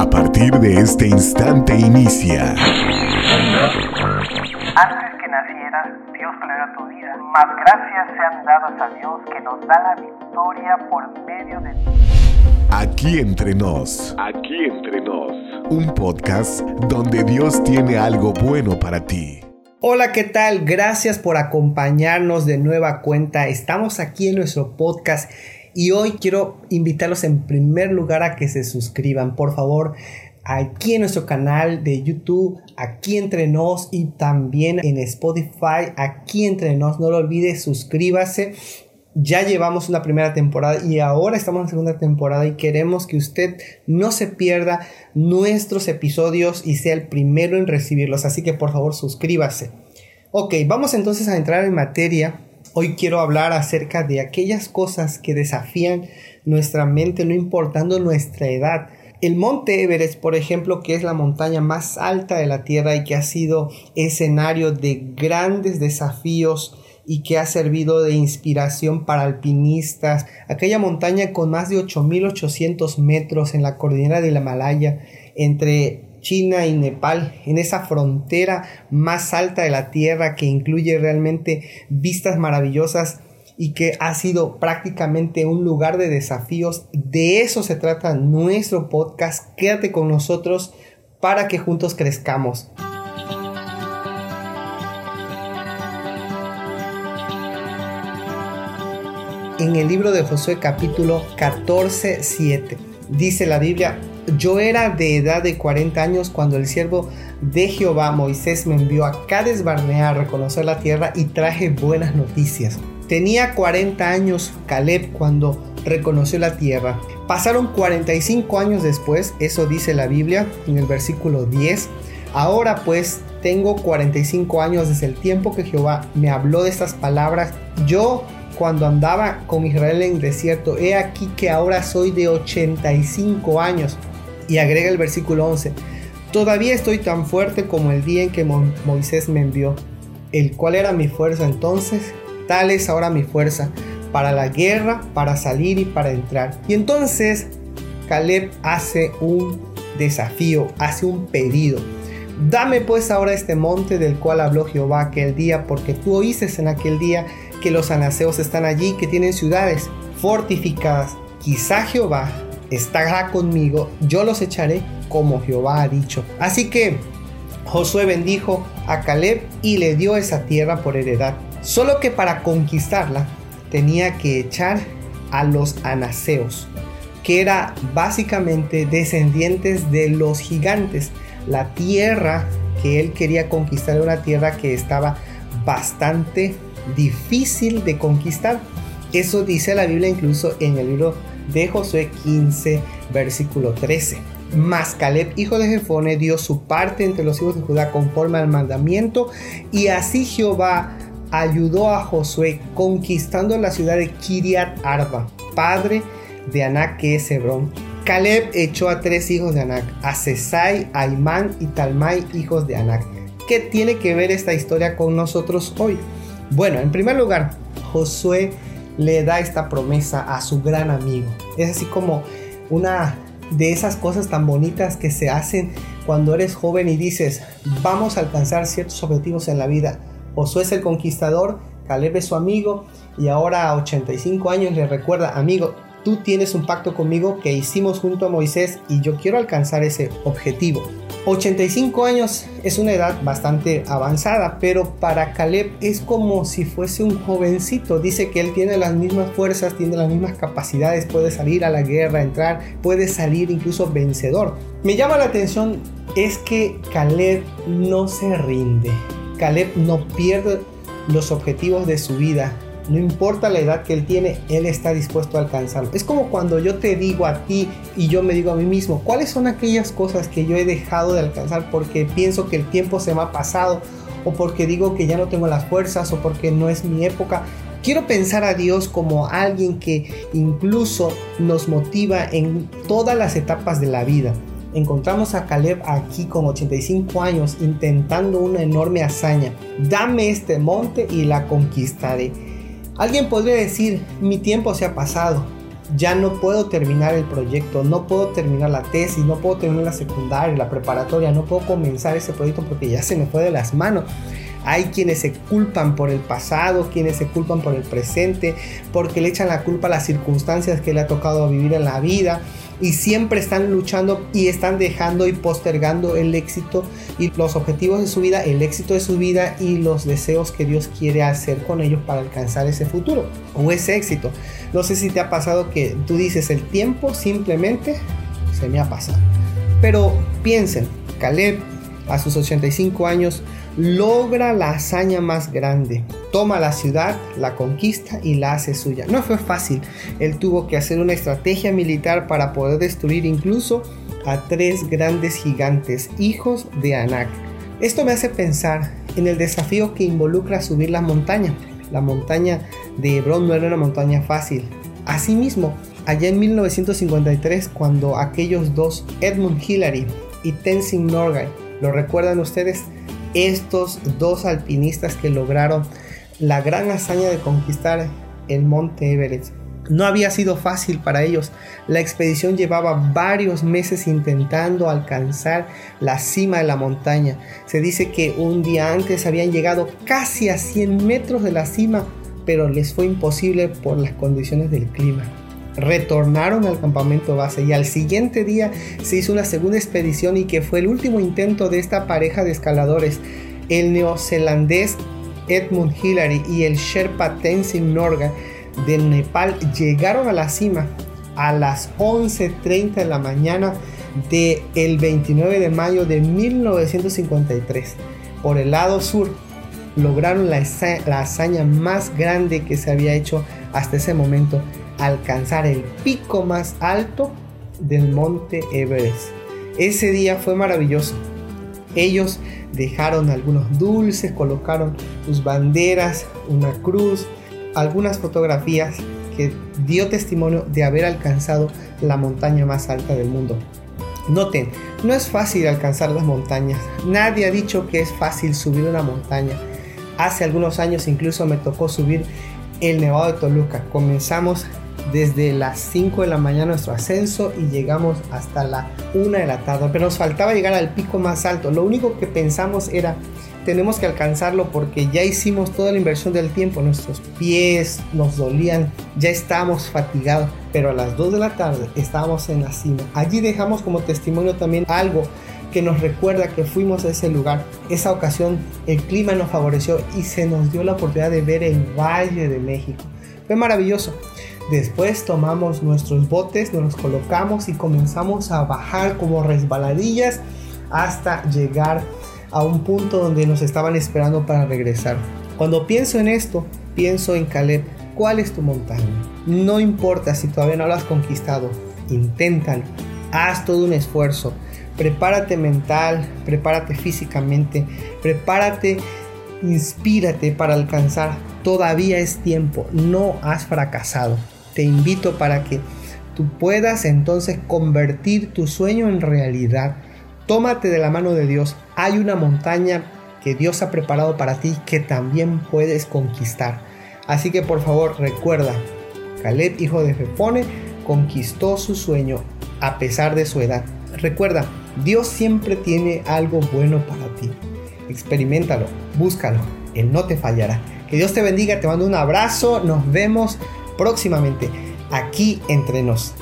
A partir de este instante inicia. Antes que nacieras, Dios creó tu vida. Más gracias sean dadas a Dios que nos da la victoria por medio de ti. Aquí entre nos. Aquí entre nos. Un podcast donde Dios tiene algo bueno para ti. Hola, ¿qué tal? Gracias por acompañarnos de nueva cuenta. Estamos aquí en nuestro podcast y hoy quiero invitarlos en primer lugar a que se suscriban. Por favor, aquí en nuestro canal de YouTube, aquí entre nos y también en Spotify, aquí entre nos. No lo olvides, suscríbase. Ya llevamos una primera temporada y ahora estamos en segunda temporada y queremos que usted no se pierda nuestros episodios y sea el primero en recibirlos. Así que por favor suscríbase. Ok, vamos entonces a entrar en materia Hoy quiero hablar acerca de aquellas cosas que desafían nuestra mente no importando nuestra edad. El monte Everest, por ejemplo, que es la montaña más alta de la Tierra y que ha sido escenario de grandes desafíos y que ha servido de inspiración para alpinistas. Aquella montaña con más de 8.800 metros en la cordillera del Himalaya, entre China y Nepal, en esa frontera más alta de la Tierra que incluye realmente vistas maravillosas y que ha sido prácticamente un lugar de desafíos. De eso se trata nuestro podcast. Quédate con nosotros para que juntos crezcamos. En el libro de Josué capítulo 14, 7 dice la Biblia, yo era de edad de 40 años cuando el siervo de Jehová Moisés me envió a Cades Barnea a reconocer la tierra y traje buenas noticias. Tenía 40 años Caleb cuando reconoció la tierra. Pasaron 45 años después, eso dice la Biblia en el versículo 10. Ahora pues tengo 45 años desde el tiempo que Jehová me habló de estas palabras. Yo cuando andaba con Israel en el desierto, he aquí que ahora soy de 85 años. Y agrega el versículo 11, todavía estoy tan fuerte como el día en que Moisés me envió, el cual era mi fuerza entonces, tal es ahora mi fuerza, para la guerra, para salir y para entrar. Y entonces Caleb hace un desafío, hace un pedido. Dame pues ahora este monte del cual habló Jehová aquel día, porque tú oíste en aquel día que los anaseos están allí, que tienen ciudades fortificadas. Quizá Jehová estará conmigo, yo los echaré como Jehová ha dicho. Así que Josué bendijo a Caleb y le dio esa tierra por heredad. Solo que para conquistarla tenía que echar a los anaseos, que era básicamente descendientes de los gigantes. La tierra que él quería conquistar era una tierra que estaba bastante difícil de conquistar. Eso dice la Biblia incluso en el libro de Josué 15, versículo 13. Mas Caleb, hijo de Jefone, dio su parte entre los hijos de Judá conforme al mandamiento, y así Jehová ayudó a Josué conquistando la ciudad de Kiriat Arba, padre de Anac, que es Hebrón. Caleb echó a tres hijos de Anac, a Sesai, a Imán y Talmai, hijos de Anac. ¿Qué tiene que ver esta historia con nosotros hoy? Bueno, en primer lugar, Josué le da esta promesa a su gran amigo. Es así como una de esas cosas tan bonitas que se hacen cuando eres joven y dices, vamos a alcanzar ciertos objetivos en la vida. Josué es el conquistador, Caleb es su amigo y ahora a 85 años le recuerda, amigo, tú tienes un pacto conmigo que hicimos junto a Moisés y yo quiero alcanzar ese objetivo. 85 años es una edad bastante avanzada, pero para Caleb es como si fuese un jovencito. Dice que él tiene las mismas fuerzas, tiene las mismas capacidades, puede salir a la guerra, entrar, puede salir incluso vencedor. Me llama la atención es que Caleb no se rinde. Caleb no pierde los objetivos de su vida. No importa la edad que él tiene, él está dispuesto a alcanzarlo. Es como cuando yo te digo a ti y yo me digo a mí mismo, ¿cuáles son aquellas cosas que yo he dejado de alcanzar porque pienso que el tiempo se me ha pasado o porque digo que ya no tengo las fuerzas o porque no es mi época? Quiero pensar a Dios como alguien que incluso nos motiva en todas las etapas de la vida. Encontramos a Caleb aquí con 85 años intentando una enorme hazaña. Dame este monte y la conquistaré. Alguien podría decir, mi tiempo se ha pasado. ya no puedo terminar el proyecto, no puedo terminar la tesis, no puedo terminar la secundaria, la preparatoria, no puedo comenzar ese proyecto porque ya se me fue de las manos. Hay quienes se culpan por el pasado, quienes se culpan por el presente, porque le echan la culpa a las circunstancias que le ha tocado vivir en la vida y siempre están luchando y están dejando y postergando el éxito y los objetivos de su vida, el éxito de su vida y los deseos que Dios quiere hacer con ellos para alcanzar ese futuro o ese éxito. No sé si te ha pasado que tú dices el tiempo simplemente se me ha pasado. Pero piensen, Caleb a sus 85 años logra la hazaña más grande. Toma la ciudad, la conquista y la hace suya. No fue fácil. Él tuvo que hacer una estrategia militar para poder destruir incluso a tres grandes gigantes, hijos de Anak. Esto me hace pensar en el desafío que involucra subir la montaña. La montaña de Hebrón no era una montaña fácil. Asimismo, allá en 1953, cuando aquellos dos, Edmund Hillary y Tenzin Norgay, ¿lo recuerdan ustedes? Estos dos alpinistas que lograron la gran hazaña de conquistar el monte Everest. No había sido fácil para ellos. La expedición llevaba varios meses intentando alcanzar la cima de la montaña. Se dice que un día antes habían llegado casi a 100 metros de la cima, pero les fue imposible por las condiciones del clima retornaron al campamento base y al siguiente día se hizo una segunda expedición y que fue el último intento de esta pareja de escaladores. El neozelandés Edmund Hillary y el Sherpa Tenzin Norgay de Nepal llegaron a la cima a las 11.30 de la mañana del el 29 de mayo de 1953. Por el lado sur lograron la, la hazaña más grande que se había hecho hasta ese momento alcanzar el pico más alto del monte Everest. Ese día fue maravilloso. Ellos dejaron algunos dulces, colocaron sus banderas, una cruz, algunas fotografías que dio testimonio de haber alcanzado la montaña más alta del mundo. Noten, no es fácil alcanzar las montañas. Nadie ha dicho que es fácil subir una montaña. Hace algunos años incluso me tocó subir el Nevado de Toluca. Comenzamos desde las 5 de la mañana nuestro ascenso y llegamos hasta la 1 de la tarde. Pero nos faltaba llegar al pico más alto. Lo único que pensamos era, tenemos que alcanzarlo porque ya hicimos toda la inversión del tiempo. Nuestros pies nos dolían, ya estábamos fatigados. Pero a las 2 de la tarde estábamos en la cima. Allí dejamos como testimonio también algo que nos recuerda que fuimos a ese lugar. Esa ocasión el clima nos favoreció y se nos dio la oportunidad de ver el Valle de México. Fue maravilloso. Después tomamos nuestros botes, nos los colocamos y comenzamos a bajar como resbaladillas hasta llegar a un punto donde nos estaban esperando para regresar. Cuando pienso en esto, pienso en Caleb. ¿Cuál es tu montaña? No importa si todavía no lo has conquistado, inténtalo. Haz todo un esfuerzo. Prepárate mental, prepárate físicamente, prepárate, inspírate para alcanzar. Todavía es tiempo, no has fracasado te invito para que tú puedas entonces convertir tu sueño en realidad. Tómate de la mano de Dios. Hay una montaña que Dios ha preparado para ti que también puedes conquistar. Así que por favor recuerda, Caleb, hijo de Jefone, conquistó su sueño a pesar de su edad. Recuerda, Dios siempre tiene algo bueno para ti. Experimentalo, búscalo, Él no te fallará. Que Dios te bendiga, te mando un abrazo, nos vemos próximamente aquí entre nos.